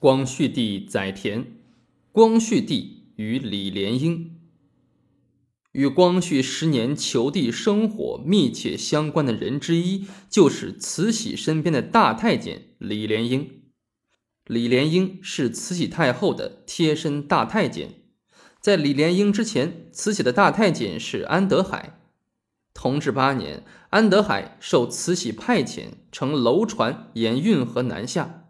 光绪帝载湉，光绪帝与李莲英。与光绪十年求帝生活密切相关的人之一，就是慈禧身边的大太监李莲英。李莲英是慈禧太后的贴身大太监。在李莲英之前，慈禧的大太监是安德海。同治八年，安德海受慈禧派遣，乘楼船沿运河南下。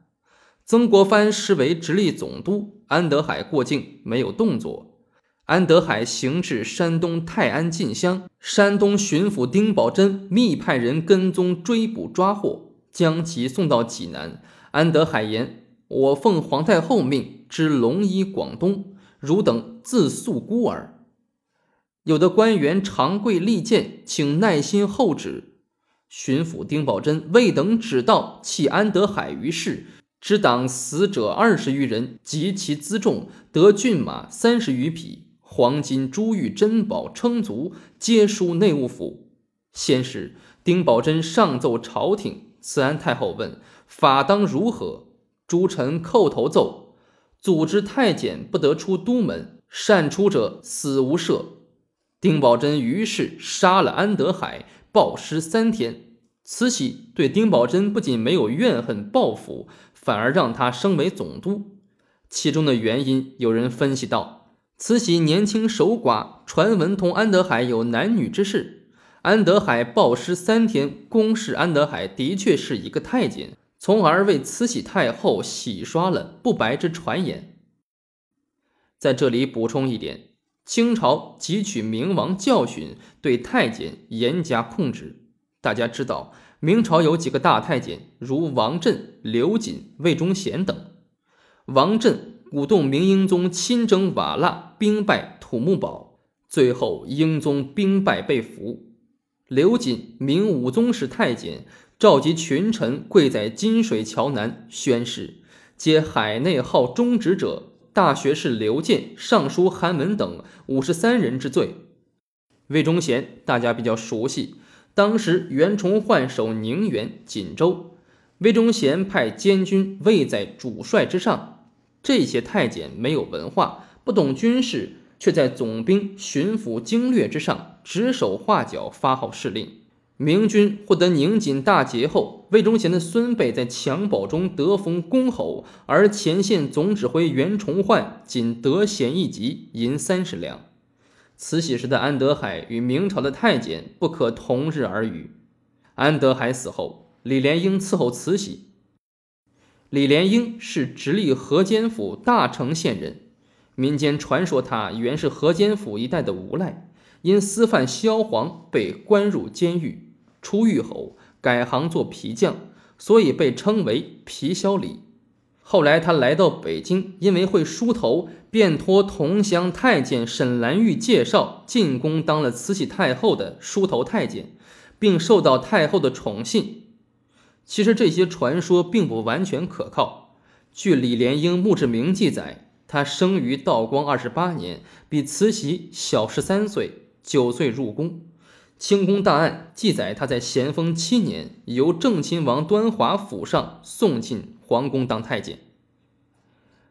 曾国藩实为直隶总督，安德海过境没有动作。安德海行至山东泰安进乡，山东巡抚丁宝桢密派人跟踪追捕抓获，将其送到济南。安德海言：“我奉皇太后命，之龙衣广东，汝等自诉孤儿。”有的官员长跪力谏，请耐心候旨。巡抚丁宝桢未等旨到，弃安德海于市。知党死者二十余人，及其辎重，得骏马三十余匹，黄金珠玉珍宝称足，皆输内务府。先是，丁宝桢上奏朝廷，慈安太后问法当如何，诸臣叩头奏：组织太监不得出都门，擅出者死无赦。丁宝桢于是杀了安德海，暴尸三天。慈禧对丁宝桢不仅没有怨恨报复，反而让他升为总督。其中的原因，有人分析道：慈禧年轻守寡，传闻同安德海有男女之事。安德海暴尸三天，公示安德海的确是一个太监，从而为慈禧太后洗刷了不白之传言。在这里补充一点：清朝汲取明王教训，对太监严加控制。大家知道，明朝有几个大太监，如王振、刘瑾、魏忠贤等。王振鼓动明英宗亲征瓦剌，兵败土木堡，最后英宗兵败被俘。刘瑾，明武宗时太监，召集群臣跪在金水桥南宣誓，皆海内好忠直者，大学士刘建、尚书韩文等五十三人之罪。魏忠贤，大家比较熟悉。当时袁崇焕守宁远、锦州，魏忠贤派监军位在主帅之上。这些太监没有文化，不懂军事，却在总兵、巡抚经略之上指手画脚，发号施令。明军获得宁锦大捷后，魏忠贤的孙辈在襁褓中得封公侯，而前线总指挥袁崇焕仅得衔一级，银三十两。慈禧时的安德海与明朝的太监不可同日而语。安德海死后，李莲英伺候慈禧。李莲英是直隶河间府大城县人，民间传说他原是河间府一带的无赖，因私贩萧黄被关入监狱，出狱后改行做皮匠，所以被称为皮萧李。后来他来到北京，因为会梳头，便托同乡太监沈兰玉介绍进宫当了慈禧太后的梳头太监，并受到太后的宠信。其实这些传说并不完全可靠。据李莲英墓志铭记载，他生于道光二十八年，比慈禧小十三岁，九岁入宫。清宫档案记载，他在咸丰七年由正亲王端华府上送进皇宫当太监。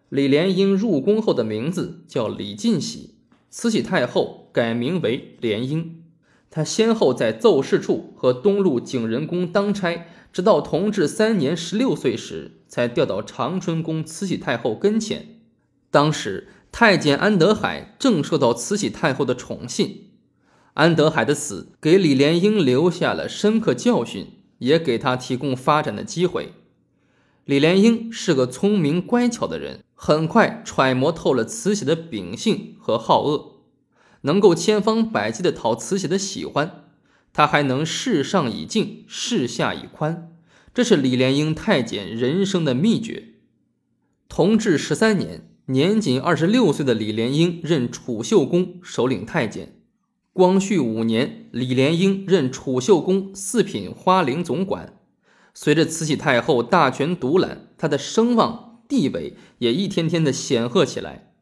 李莲英入宫后的名字叫李进喜，慈禧太后改名为莲英。他先后在奏事处和东路景仁宫当差，直到同治三年十六岁时才调到长春宫慈禧太后跟前。当时太监安德海正受到慈禧太后的宠信。安德海的死给李莲英留下了深刻教训，也给他提供发展的机会。李莲英是个聪明乖巧的人，很快揣摩透了慈禧的秉性和好恶，能够千方百计地讨慈禧的喜欢。他还能事上以静，事下以宽，这是李莲英太监人生的秘诀。同治十三年，年仅二十六岁的李莲英任储秀宫首领太监。光绪五年，李莲英任储秀宫四品花翎总管。随着慈禧太后大权独揽，她的声望地位也一天天的显赫起来。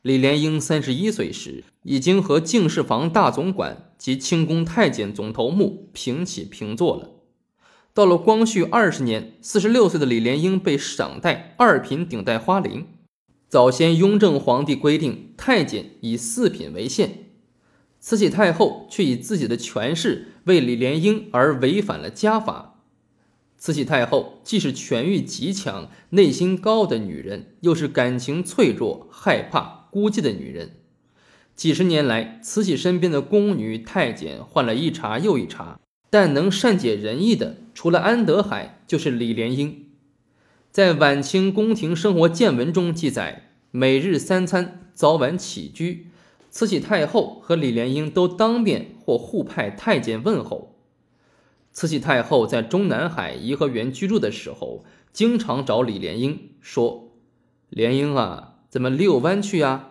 李莲英三十一岁时，已经和敬事房大总管及清宫太监总头目平起平坐了。到了光绪二十年，四十六岁的李莲英被赏戴二品顶戴花翎。早先雍正皇帝规定太监以四品为限，慈禧太后却以自己的权势为李莲英而违反了家法。慈禧太后既是权欲极强、内心高傲的女人，又是感情脆弱、害怕、孤寂的女人。几十年来，慈禧身边的宫女、太监换了一茬又一茬。但能善解人意的，除了安德海，就是李莲英。在晚清宫廷生活见闻中记载，每日三餐、早晚起居，慈禧太后和李莲英都当面或互派太监问候。慈禧太后在中南海颐和园居住的时候，经常找李莲英说：“莲英啊，咱们遛弯去呀。”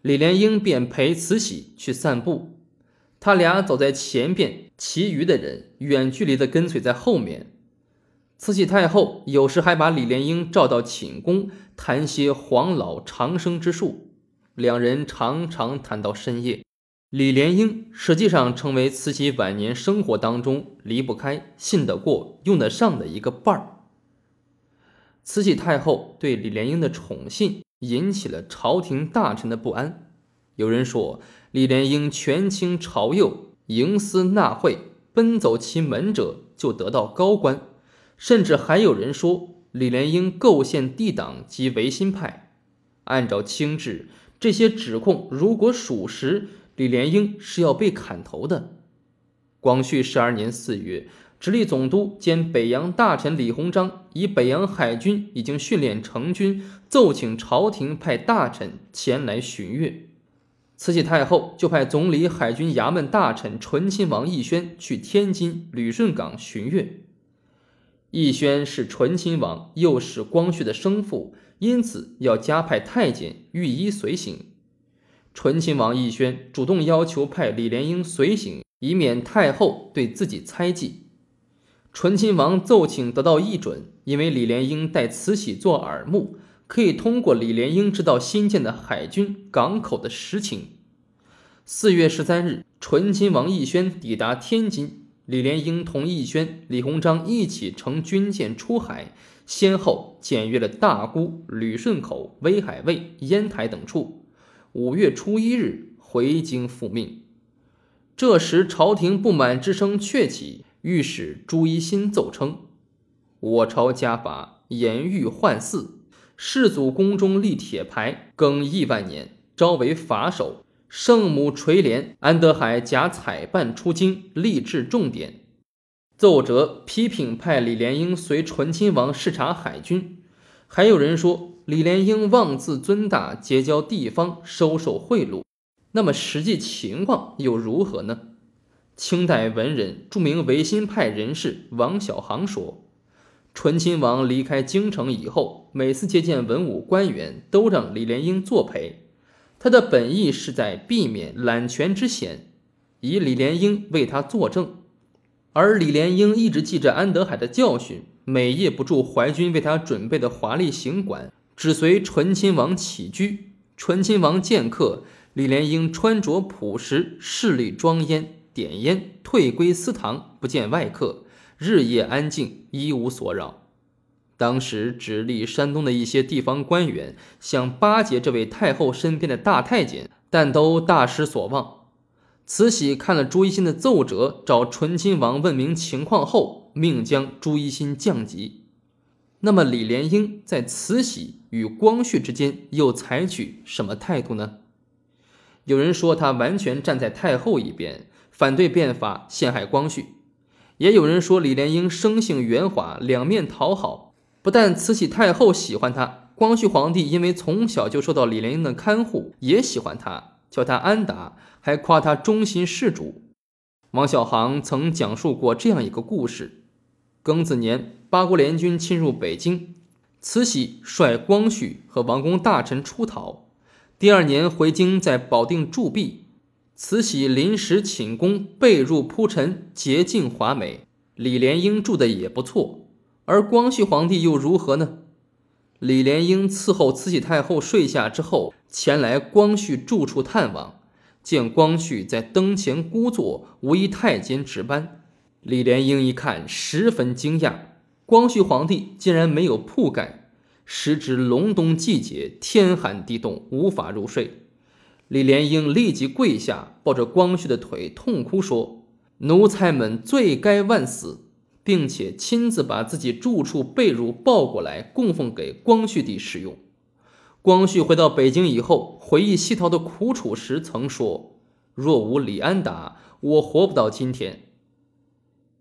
李莲英便陪慈禧去散步。他俩走在前边，其余的人远距离的跟随在后面。慈禧太后有时还把李莲英召到寝宫，谈些黄老长生之术。两人常常谈到深夜。李莲英实际上成为慈禧晚年生活当中离不开、信得过、用得上的一个伴儿。慈禧太后对李莲英的宠信引起了朝廷大臣的不安。有人说。李莲英权倾朝右，营私纳贿，奔走其门者就得到高官，甚至还有人说李莲英构陷帝党及维新派。按照清制，这些指控如果属实，李莲英是要被砍头的。光绪十二年四月，直隶总督兼北洋大臣李鸿章以北洋海军已经训练成军，奏请朝廷派大臣前来巡阅。慈禧太后就派总理海军衙门大臣醇亲王奕轩去天津旅顺港巡阅。奕轩是醇亲王，又是光绪的生父，因此要加派太监御医随行。醇亲王奕轩主动要求派李莲英随行，以免太后对自己猜忌。醇亲王奏请得到议准，因为李莲英带慈禧做耳目。可以通过李莲英知道新建的海军港口的实情。四月十三日，醇亲王奕轩抵达天津，李莲英同奕轩、李鸿章一起乘军舰出海，先后检阅了大沽、旅顺口、威海卫、烟台等处。五月初一日回京复命。这时，朝廷不满之声鹊起，御史朱一新奏称：“我朝家法严狱换祀。”世祖宫中立铁牌，更亿万年，招为法首。圣母垂帘，安德海假采办出京，立志重点。奏折批评派李莲英随醇亲王视察海军，还有人说李莲英妄自尊大，结交地方，收受贿赂。那么实际情况又如何呢？清代文人、著名维新派人士王小航说。醇亲王离开京城以后，每次接见文武官员，都让李莲英作陪。他的本意是在避免揽权之嫌，以李莲英为他作证。而李莲英一直记着安德海的教训，每夜不住淮军为他准备的华丽行馆，只随醇亲王起居。醇亲王见客，李莲英穿着朴实，势力庄严，点烟，退归私堂，不见外客。日夜安静，一无所扰。当时直隶山东的一些地方官员想巴结这位太后身边的大太监，但都大失所望。慈禧看了朱一新的奏折，找醇亲王问明情况后，命将朱一新降级。那么李莲英在慈禧与光绪之间又采取什么态度呢？有人说他完全站在太后一边，反对变法，陷害光绪。也有人说李莲英生性圆滑，两面讨好，不但慈禧太后喜欢她，光绪皇帝因为从小就受到李莲英的看护，也喜欢她，叫他安达，还夸他忠心事主。王小航曾讲述过这样一个故事：庚子年，八国联军侵入北京，慈禧率光绪和王公大臣出逃，第二年回京，在保定驻跸。慈禧临时寝宫被褥铺陈洁净华美，李莲英住的也不错。而光绪皇帝又如何呢？李莲英伺候慈禧太后睡下之后，前来光绪住处探望，见光绪在灯前孤坐，无一太监值班。李莲英一看，十分惊讶，光绪皇帝竟然没有铺盖，时值隆冬季节，天寒地冻，无法入睡。李莲英立即跪下，抱着光绪的腿，痛哭说：“奴才们罪该万死。”并且亲自把自己住处被褥抱过来，供奉给光绪帝使用。光绪回到北京以后，回忆西逃的苦楚时，曾说：“若无李安达，我活不到今天。”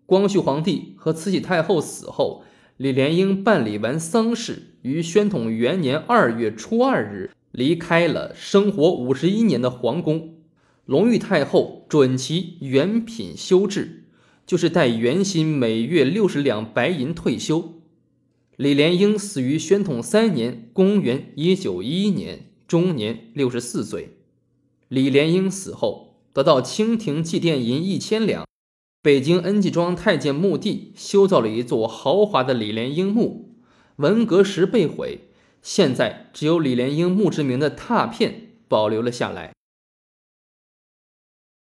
光绪皇帝和慈禧太后死后，李莲英办理完丧事，于宣统元年二月初二日离开了生活五十一年的皇宫。隆裕太后准其原品修制。就是带原薪每月六十两白银退休。李莲英死于宣统三年（公元1911年），终年六十四岁。李莲英死后，得到清廷祭奠银一千两，北京恩济庄太监墓地修造了一座豪华的李莲英墓。文革时被毁，现在只有李莲英墓志铭的拓片保留了下来。